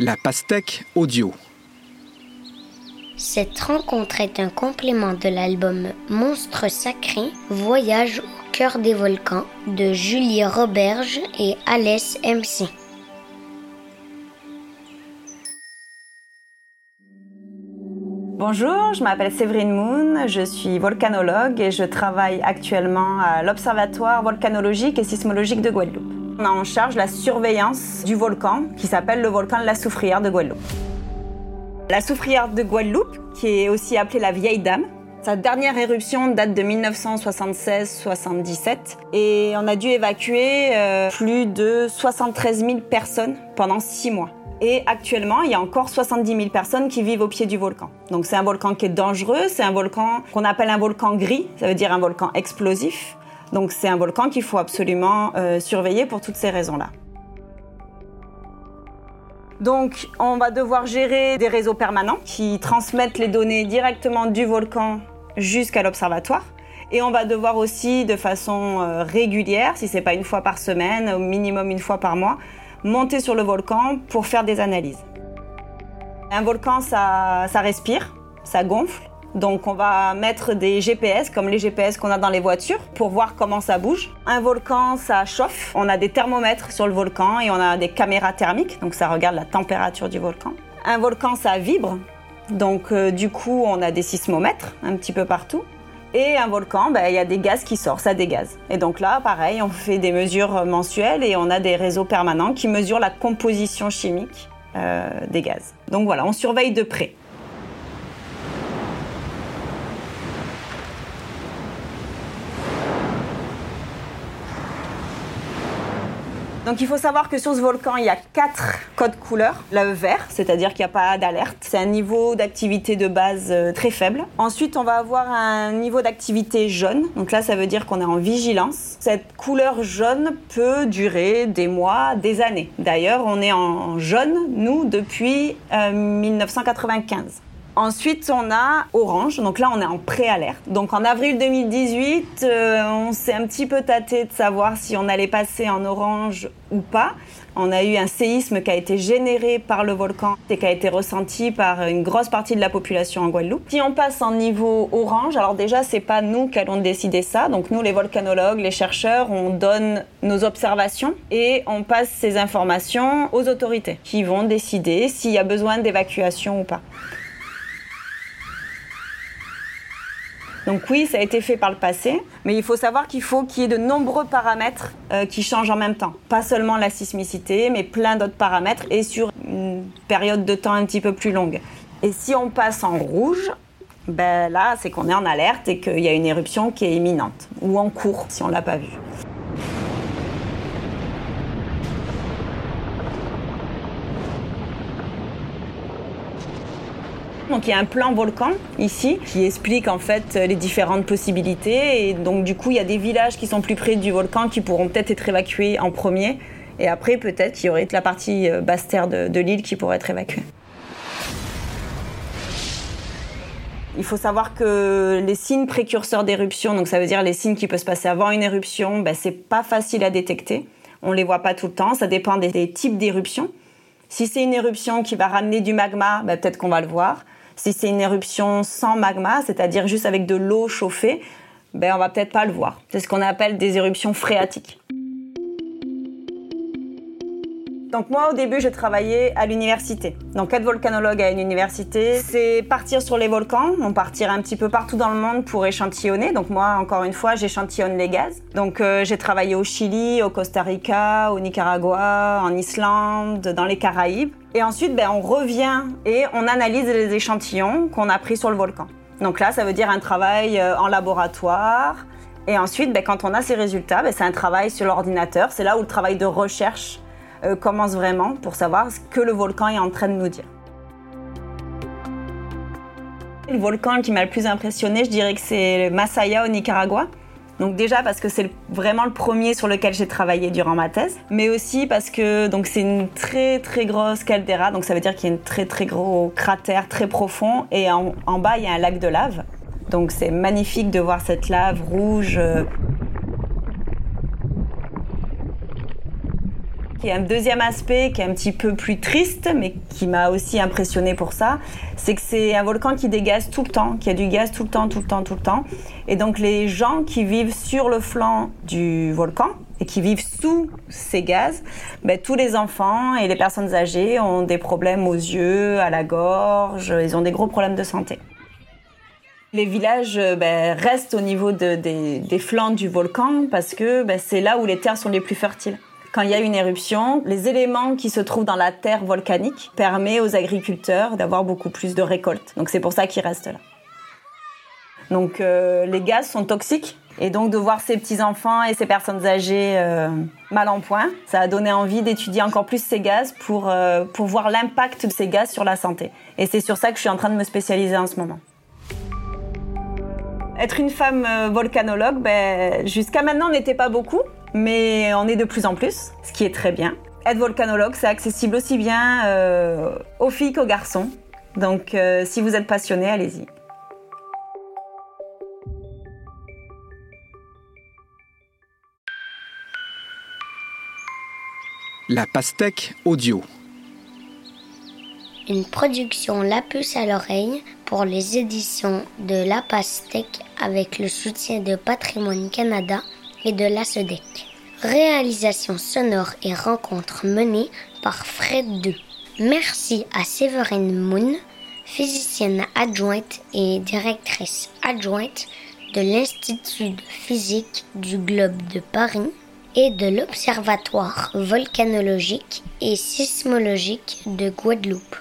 La pastèque audio. Cette rencontre est un complément de l'album Monstre sacré, Voyage au cœur des volcans de Julie Roberge et Alès MC. Bonjour, je m'appelle Séverine Moon, je suis volcanologue et je travaille actuellement à l'Observatoire volcanologique et sismologique de Guadeloupe. On a en charge la surveillance du volcan qui s'appelle le volcan de la Soufrière de Guadeloupe. La Soufrière de Guadeloupe, qui est aussi appelée la Vieille Dame, sa dernière éruption date de 1976-77 et on a dû évacuer euh, plus de 73 000 personnes pendant six mois. Et actuellement, il y a encore 70 000 personnes qui vivent au pied du volcan. Donc c'est un volcan qui est dangereux, c'est un volcan qu'on appelle un volcan gris, ça veut dire un volcan explosif. Donc c'est un volcan qu'il faut absolument euh, surveiller pour toutes ces raisons-là. Donc on va devoir gérer des réseaux permanents qui transmettent les données directement du volcan jusqu'à l'observatoire. Et on va devoir aussi, de façon euh, régulière, si c'est pas une fois par semaine, au minimum une fois par mois, monter sur le volcan pour faire des analyses. Un volcan, ça respire, ça gonfle. Donc on va mettre des GPS comme les GPS qu'on a dans les voitures pour voir comment ça bouge. Un volcan, ça chauffe. On a des thermomètres sur le volcan et on a des caméras thermiques, donc ça regarde la température du volcan. Un volcan, ça vibre. Donc euh, du coup, on a des sismomètres un petit peu partout. Et un volcan, ben, il y a des gaz qui sortent, ça dégaz. Et donc là, pareil, on fait des mesures mensuelles et on a des réseaux permanents qui mesurent la composition chimique euh, des gaz. Donc voilà, on surveille de près. Donc il faut savoir que sur ce volcan, il y a quatre codes couleurs. Le vert, c'est-à-dire qu'il n'y a pas d'alerte. C'est un niveau d'activité de base euh, très faible. Ensuite, on va avoir un niveau d'activité jaune. Donc là, ça veut dire qu'on est en vigilance. Cette couleur jaune peut durer des mois, des années. D'ailleurs, on est en jaune, nous, depuis 1995. Ensuite, on a Orange. Donc là, on est en préalerte. Donc en avril 2018, euh, on s'est un petit peu tâté de savoir si on allait passer en orange ou pas. On a eu un séisme qui a été généré par le volcan et qui a été ressenti par une grosse partie de la population en Guadeloupe. Si on passe en niveau orange, alors déjà c'est pas nous qui allons décider ça. Donc nous les volcanologues, les chercheurs, on donne nos observations et on passe ces informations aux autorités qui vont décider s'il y a besoin d'évacuation ou pas. Donc oui, ça a été fait par le passé, mais il faut savoir qu'il faut qu'il y ait de nombreux paramètres euh, qui changent en même temps. Pas seulement la sismicité, mais plein d'autres paramètres et sur une période de temps un petit peu plus longue. Et si on passe en rouge, ben là, c'est qu'on est en alerte et qu'il y a une éruption qui est imminente ou en cours si on ne l'a pas vue. Donc il y a un plan volcan ici qui explique en fait les différentes possibilités et donc du coup il y a des villages qui sont plus près du volcan qui pourront peut-être être évacués en premier et après peut-être qu'il y aurait la partie euh, basse terre de, l'île qui pourrait être évacuée. Il faut savoir que les signes précurseurs d'éruption, donc ça veut dire les signes qui peuvent se passer avant une éruption, ben, c'est pas facile à détecter. On les voit pas tout le temps, ça dépend des, types d'éruptions. Si c'est une éruption qui va ramener du magma, ben, peut-être qu'on va le voir. Si c'est une éruption sans magma, c'est-à-dire juste avec de l'eau chauffée, ben on va peut-être pas le voir. C'est ce qu'on appelle des éruptions phréatiques. Donc moi au début je travaillais à l'université. Donc être volcanologue à une université, c'est partir sur les volcans, on partir un petit peu partout dans le monde pour échantillonner. Donc moi encore une fois j'échantillonne les gaz. Donc euh, j'ai travaillé au Chili, au Costa Rica, au Nicaragua, en Islande, dans les Caraïbes. Et ensuite ben, on revient et on analyse les échantillons qu'on a pris sur le volcan. Donc là ça veut dire un travail euh, en laboratoire. Et ensuite, ben, quand on a ces résultats, ben, c'est un travail sur l'ordinateur. C'est là où le travail de recherche euh, commence vraiment pour savoir ce que le volcan est en train de nous dire. Le volcan qui m'a le plus impressionné, je dirais que c'est le Masaya au Nicaragua. Donc déjà parce que c'est vraiment le premier sur lequel j'ai travaillé durant ma thèse, mais aussi parce que donc c'est une très très grosse caldeira, donc ça veut dire qu'il y a un très très gros cratère très profond et en, en, bas il y a un lac de lave. Donc c'est magnifique de voir cette lave rouge. Et un deuxième aspect qui est un petit peu plus triste, mais qui m'a aussi impressionné pour ça, c'est que c'est un volcan qui dégaze tout le temps, qui a du gaz tout le temps, tout le temps, tout le temps. Et donc les gens qui vivent sur le flanc du volcan et qui vivent sous ces gaz, ben, tous les enfants et les personnes âgées ont des problèmes aux yeux, à la gorge, ils ont des gros problèmes de santé. Les villages ben, restent au niveau de, des, des, flancs du volcan parce que ben, c'est là où les terres sont les plus fertiles. Quand il y a une éruption, les éléments qui se trouvent dans la terre volcanique permettent aux agriculteurs d'avoir beaucoup plus de récoltes. Donc c'est pour ça qu'ils restent là. Donc euh, les gaz sont toxiques et donc de voir ces petits enfants et ces personnes âgées euh, mal en point, ça a donné envie d'étudier encore plus ces gaz pour, euh, pour voir l'impact de ces gaz sur la santé. Et c'est sur ça que je suis en train de me spécialiser en ce moment. Être une femme volcanologue, ben, jusqu'à maintenant, on n'était pas beaucoup, mais on est de plus en plus, ce qui est très bien. Être volcanologue, c'est accessible aussi bien euh, aux filles qu'aux garçons. Donc, euh, si vous êtes passionné, allez-y. La pastèque audio. Une production La Puce à l'oreille pour les éditions de La Pastèque avec le soutien de Patrimoine Canada et de la SEDEC. Réalisation sonore et rencontre menée par Fred II. Merci à Séverine Moon, physicienne adjointe et directrice adjointe de l'Institut de physique du globe de Paris et de l'Observatoire volcanologique et sismologique de Guadeloupe.